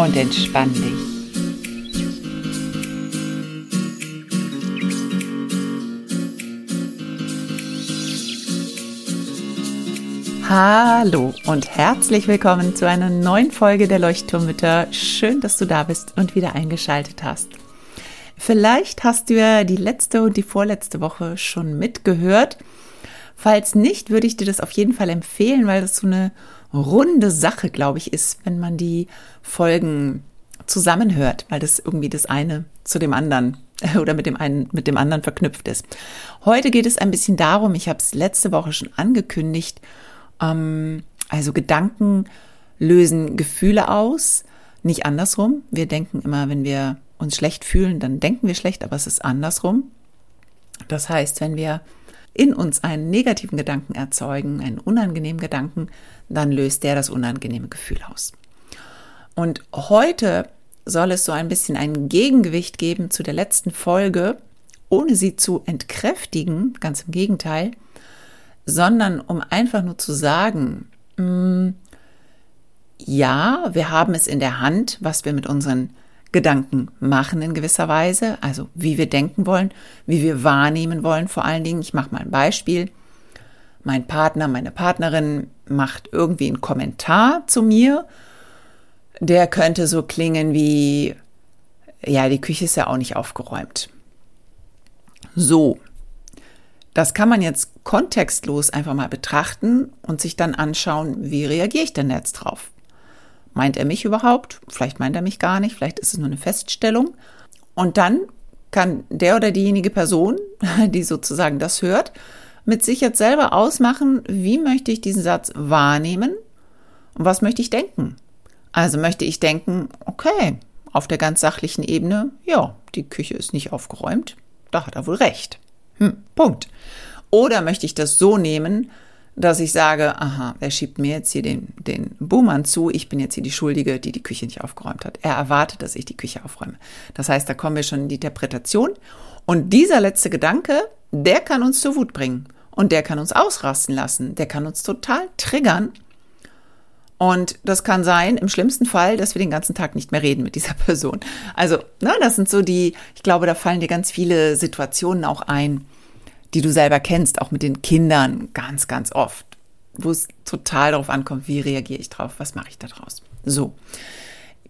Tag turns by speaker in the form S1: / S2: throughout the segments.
S1: und entspann dich. Hallo und herzlich willkommen zu einer neuen Folge der Leuchtturmmütter. Schön, dass du da bist und wieder eingeschaltet hast. Vielleicht hast du ja die letzte und die vorletzte Woche schon mitgehört. Falls nicht, würde ich dir das auf jeden Fall empfehlen, weil das so eine runde Sache, glaube ich, ist, wenn man die Folgen zusammenhört, weil das irgendwie das eine zu dem anderen oder mit dem einen mit dem anderen verknüpft ist. Heute geht es ein bisschen darum, ich habe es letzte Woche schon angekündigt, ähm, also Gedanken lösen Gefühle aus, nicht andersrum. Wir denken immer, wenn wir uns schlecht fühlen, dann denken wir schlecht, aber es ist andersrum. Das heißt, wenn wir in uns einen negativen Gedanken erzeugen, einen unangenehmen Gedanken, dann löst der das unangenehme Gefühl aus. Und heute soll es so ein bisschen ein Gegengewicht geben zu der letzten Folge, ohne sie zu entkräftigen, ganz im Gegenteil, sondern um einfach nur zu sagen, mh, mm, ja, wir haben es in der Hand, was wir mit unseren Gedanken machen in gewisser Weise, also wie wir denken wollen, wie wir wahrnehmen wollen vor allen Dingen. Ich mache mal ein Beispiel. Mein Partner, meine Partnerin macht irgendwie einen Kommentar zu mir. Der könnte so klingen wie, ja, die Küche ist ja auch nicht aufgeräumt. So, das kann man jetzt kontextlos einfach mal betrachten und sich dann anschauen, wie reagiere ich denn jetzt drauf? Meint er mich überhaupt? Vielleicht meint er mich gar nicht, vielleicht ist es nur eine Feststellung. Und dann kann der oder diejenige Person, die sozusagen das hört, mit sich jetzt selber ausmachen, wie möchte ich diesen Satz wahrnehmen und was möchte ich denken. Also möchte ich denken, okay, auf der ganz sachlichen Ebene, ja, die Küche ist nicht aufgeräumt, da hat er wohl recht. Hm, Punkt. Oder möchte ich das so nehmen, dass ich sage, aha, er schiebt mir jetzt hier den, den Buhmann zu, ich bin jetzt hier die Schuldige, die die Küche nicht aufgeräumt hat. Er erwartet, dass ich die Küche aufräume. Das heißt, da kommen wir schon in die Interpretation. Und dieser letzte Gedanke, der kann uns zur Wut bringen. Und der kann uns ausrasten lassen. Der kann uns total triggern. Und das kann sein, im schlimmsten Fall, dass wir den ganzen Tag nicht mehr reden mit dieser Person. Also, ne, das sind so die, ich glaube, da fallen dir ganz viele Situationen auch ein, die du selber kennst, auch mit den Kindern ganz, ganz oft, wo es total darauf ankommt, wie reagiere ich drauf, was mache ich da draus. So,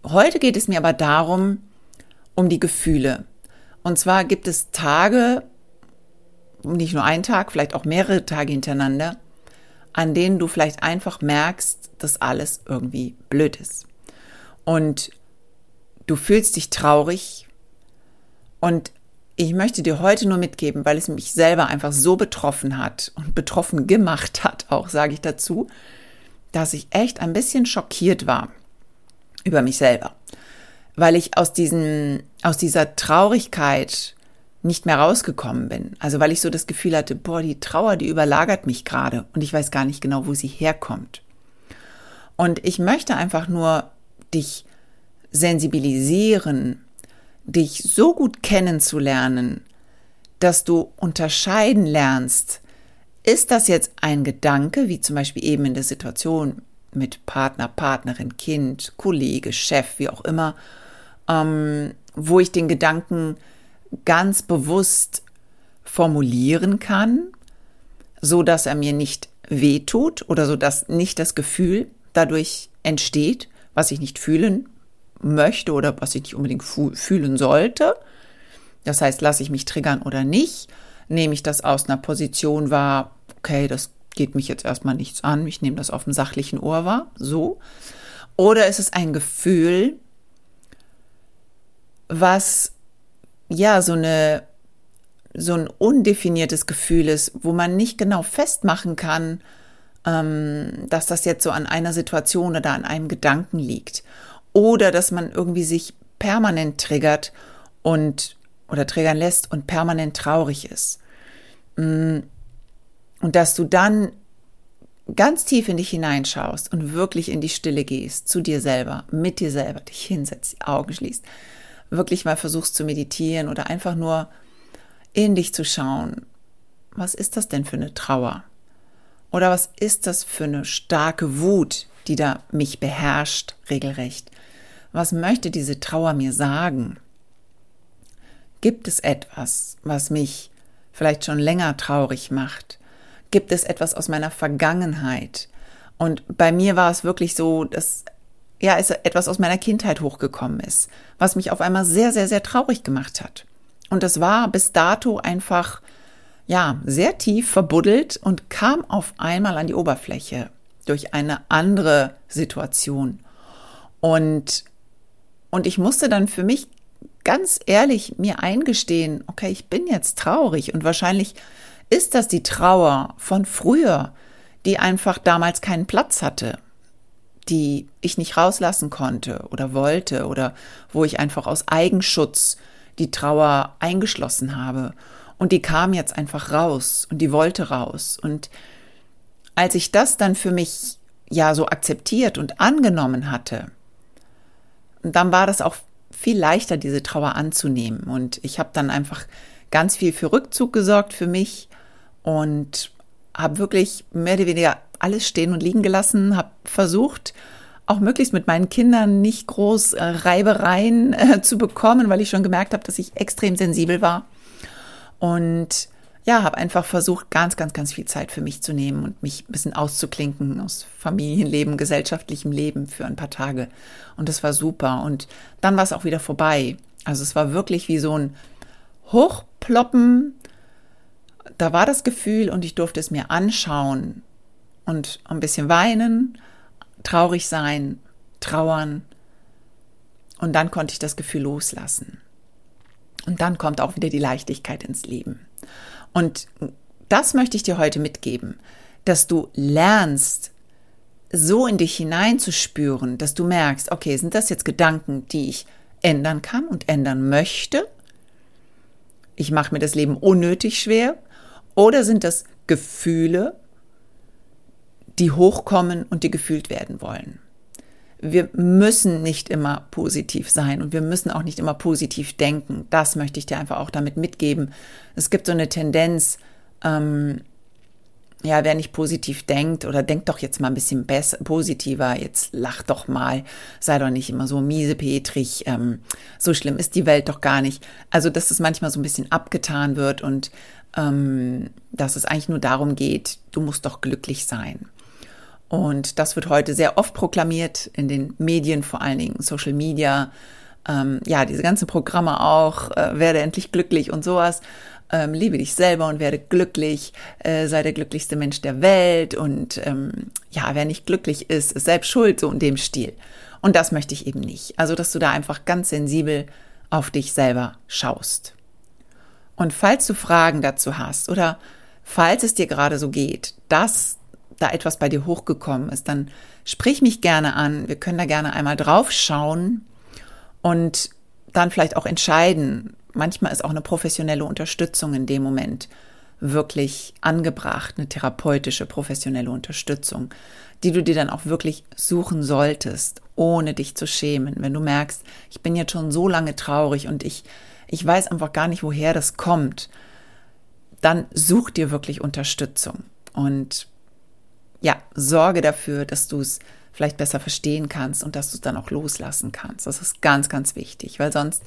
S1: heute geht es mir aber darum, um die Gefühle. Und zwar gibt es Tage, nicht nur einen Tag, vielleicht auch mehrere Tage hintereinander, an denen du vielleicht einfach merkst, dass alles irgendwie blöd ist. Und du fühlst dich traurig und ich möchte dir heute nur mitgeben, weil es mich selber einfach so betroffen hat und betroffen gemacht hat, auch sage ich dazu, dass ich echt ein bisschen schockiert war über mich selber, weil ich aus diesen, aus dieser Traurigkeit nicht mehr rausgekommen bin. Also weil ich so das Gefühl hatte, boah, die Trauer, die überlagert mich gerade und ich weiß gar nicht genau, wo sie herkommt. Und ich möchte einfach nur dich sensibilisieren dich so gut kennenzulernen, dass du unterscheiden lernst, ist das jetzt ein Gedanke, wie zum Beispiel eben in der Situation mit Partner, Partnerin, Kind, Kollege, Chef, wie auch immer, ähm, wo ich den Gedanken ganz bewusst formulieren kann, so dass er mir nicht wehtut oder so dass nicht das Gefühl dadurch entsteht, was ich nicht fühlen möchte oder was ich nicht unbedingt fühlen sollte. Das heißt, lasse ich mich triggern oder nicht? Nehme ich das aus einer Position wahr, okay, das geht mich jetzt erstmal nichts an, ich nehme das auf dem sachlichen Ohr wahr, so. Oder ist es ein Gefühl, was ja so eine so ein undefiniertes Gefühl ist, wo man nicht genau festmachen kann, ähm, dass das jetzt so an einer Situation oder an einem Gedanken liegt. Oder dass man irgendwie sich permanent triggert und oder triggern lässt und permanent traurig ist. Mm, und dass du dann ganz tief in dich hineinschaust und wirklich in die Stille gehst, zu dir selber, mit dir selber, dich hinsetzt, die Augen schließt, wirklich mal versuchst zu meditieren oder einfach nur in dich zu schauen. Was ist das denn für eine Trauer? Oder was ist das für eine starke Wut, die da mich beherrscht, regelrecht? Was möchte diese Trauer mir sagen? Gibt es etwas, was mich vielleicht schon länger traurig macht? Gibt es etwas aus meiner Vergangenheit? Und bei mir war es wirklich so, dass ja, es etwas aus meiner Kindheit hochgekommen ist, was mich auf einmal sehr, sehr, sehr traurig gemacht hat. Und das war bis dato einfach ja, sehr tief verbuddelt und kam auf einmal an die Oberfläche durch eine andere Situation. Und, und ich musste dann für mich ganz ehrlich mir eingestehen, okay, ich bin jetzt traurig und wahrscheinlich ist das die Trauer von früher, die einfach damals keinen Platz hatte, die ich nicht rauslassen konnte oder wollte oder wo ich einfach aus Eigenschutz die Trauer eingeschlossen habe. Und die kam jetzt einfach raus und die wollte raus. Und als ich das dann für mich ja so akzeptiert und angenommen hatte, dann war das auch viel leichter, diese Trauer anzunehmen. Und ich habe dann einfach ganz viel für Rückzug gesorgt für mich und habe wirklich mehr oder weniger alles stehen und liegen gelassen, habe versucht, auch möglichst mit meinen Kindern nicht groß äh, Reibereien äh, zu bekommen, weil ich schon gemerkt habe, dass ich extrem sensibel war. Und ja, habe einfach versucht, ganz, ganz, ganz viel Zeit für mich zu nehmen und mich ein bisschen auszuklinken aus Familienleben, gesellschaftlichem Leben für ein paar Tage. Und das war super. Und dann war es auch wieder vorbei. Also es war wirklich wie so ein Hochploppen. Da war das Gefühl und ich durfte es mir anschauen und ein bisschen weinen, traurig sein, trauern. Und dann konnte ich das Gefühl loslassen. Und dann kommt auch wieder die Leichtigkeit ins Leben. Und das möchte ich dir heute mitgeben, dass du lernst, so in dich hineinzuspüren, dass du merkst, okay, sind das jetzt Gedanken, die ich ändern kann und ändern möchte? Ich mache mir das Leben unnötig schwer. Oder sind das Gefühle, die hochkommen und die gefühlt werden wollen? Wir müssen nicht immer positiv sein und wir müssen auch nicht immer positiv denken. Das möchte ich dir einfach auch damit mitgeben. Es gibt so eine Tendenz, ähm, ja, wer nicht positiv denkt oder denkt doch jetzt mal ein bisschen besser, positiver, jetzt lach doch mal, sei doch nicht immer so miesepetrig, ähm, so schlimm ist die Welt doch gar nicht. Also, dass es manchmal so ein bisschen abgetan wird und ähm, dass es eigentlich nur darum geht, du musst doch glücklich sein. Und das wird heute sehr oft proklamiert in den Medien, vor allen Dingen Social Media. Ähm, ja, diese ganzen Programme auch, äh, werde endlich glücklich und sowas. Ähm, liebe dich selber und werde glücklich, äh, sei der glücklichste Mensch der Welt und ähm, ja, wer nicht glücklich ist, ist selbst schuld, so in dem Stil. Und das möchte ich eben nicht. Also, dass du da einfach ganz sensibel auf dich selber schaust. Und falls du Fragen dazu hast oder falls es dir gerade so geht, dass da etwas bei dir hochgekommen ist, dann sprich mich gerne an. Wir können da gerne einmal drauf schauen und dann vielleicht auch entscheiden. Manchmal ist auch eine professionelle Unterstützung in dem Moment wirklich angebracht, eine therapeutische, professionelle Unterstützung, die du dir dann auch wirklich suchen solltest, ohne dich zu schämen. Wenn du merkst, ich bin jetzt schon so lange traurig und ich, ich weiß einfach gar nicht, woher das kommt, dann such dir wirklich Unterstützung. Und ja, sorge dafür, dass du es vielleicht besser verstehen kannst und dass du es dann auch loslassen kannst. Das ist ganz, ganz wichtig, weil sonst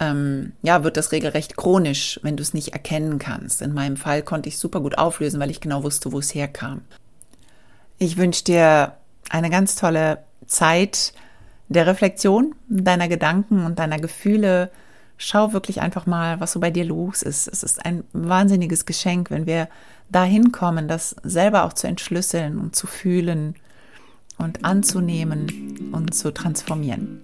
S1: ähm, ja, wird das regelrecht chronisch, wenn du es nicht erkennen kannst. In meinem Fall konnte ich super gut auflösen, weil ich genau wusste, wo es herkam. Ich wünsche dir eine ganz tolle Zeit der Reflexion deiner Gedanken und deiner Gefühle. Schau wirklich einfach mal, was so bei dir los ist. Es ist ein wahnsinniges Geschenk, wenn wir dahin kommen, das selber auch zu entschlüsseln und zu fühlen und anzunehmen und zu transformieren.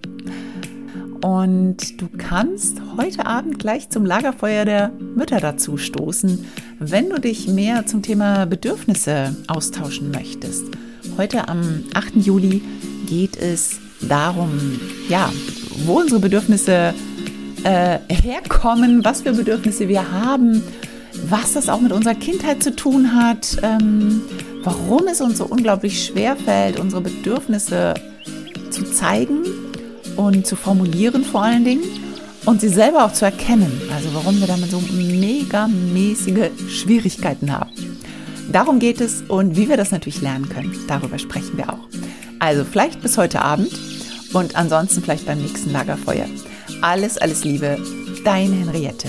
S1: Und du kannst heute Abend gleich zum Lagerfeuer der Mütter dazu stoßen, wenn du dich mehr zum Thema Bedürfnisse austauschen möchtest. Heute am 8. Juli geht es darum, ja, wo unsere Bedürfnisse äh, herkommen, was für Bedürfnisse wir haben, was das auch mit unserer Kindheit zu tun hat, ähm, warum es uns so unglaublich schwer fällt, unsere Bedürfnisse zu zeigen und zu formulieren vor allen Dingen und sie selber auch zu erkennen. Also warum wir damit so megamäßige Schwierigkeiten haben. Darum geht es und wie wir das natürlich lernen können. Darüber sprechen wir auch. Also vielleicht bis heute Abend und ansonsten vielleicht beim nächsten Lagerfeuer. Alles, alles Liebe, deine Henriette.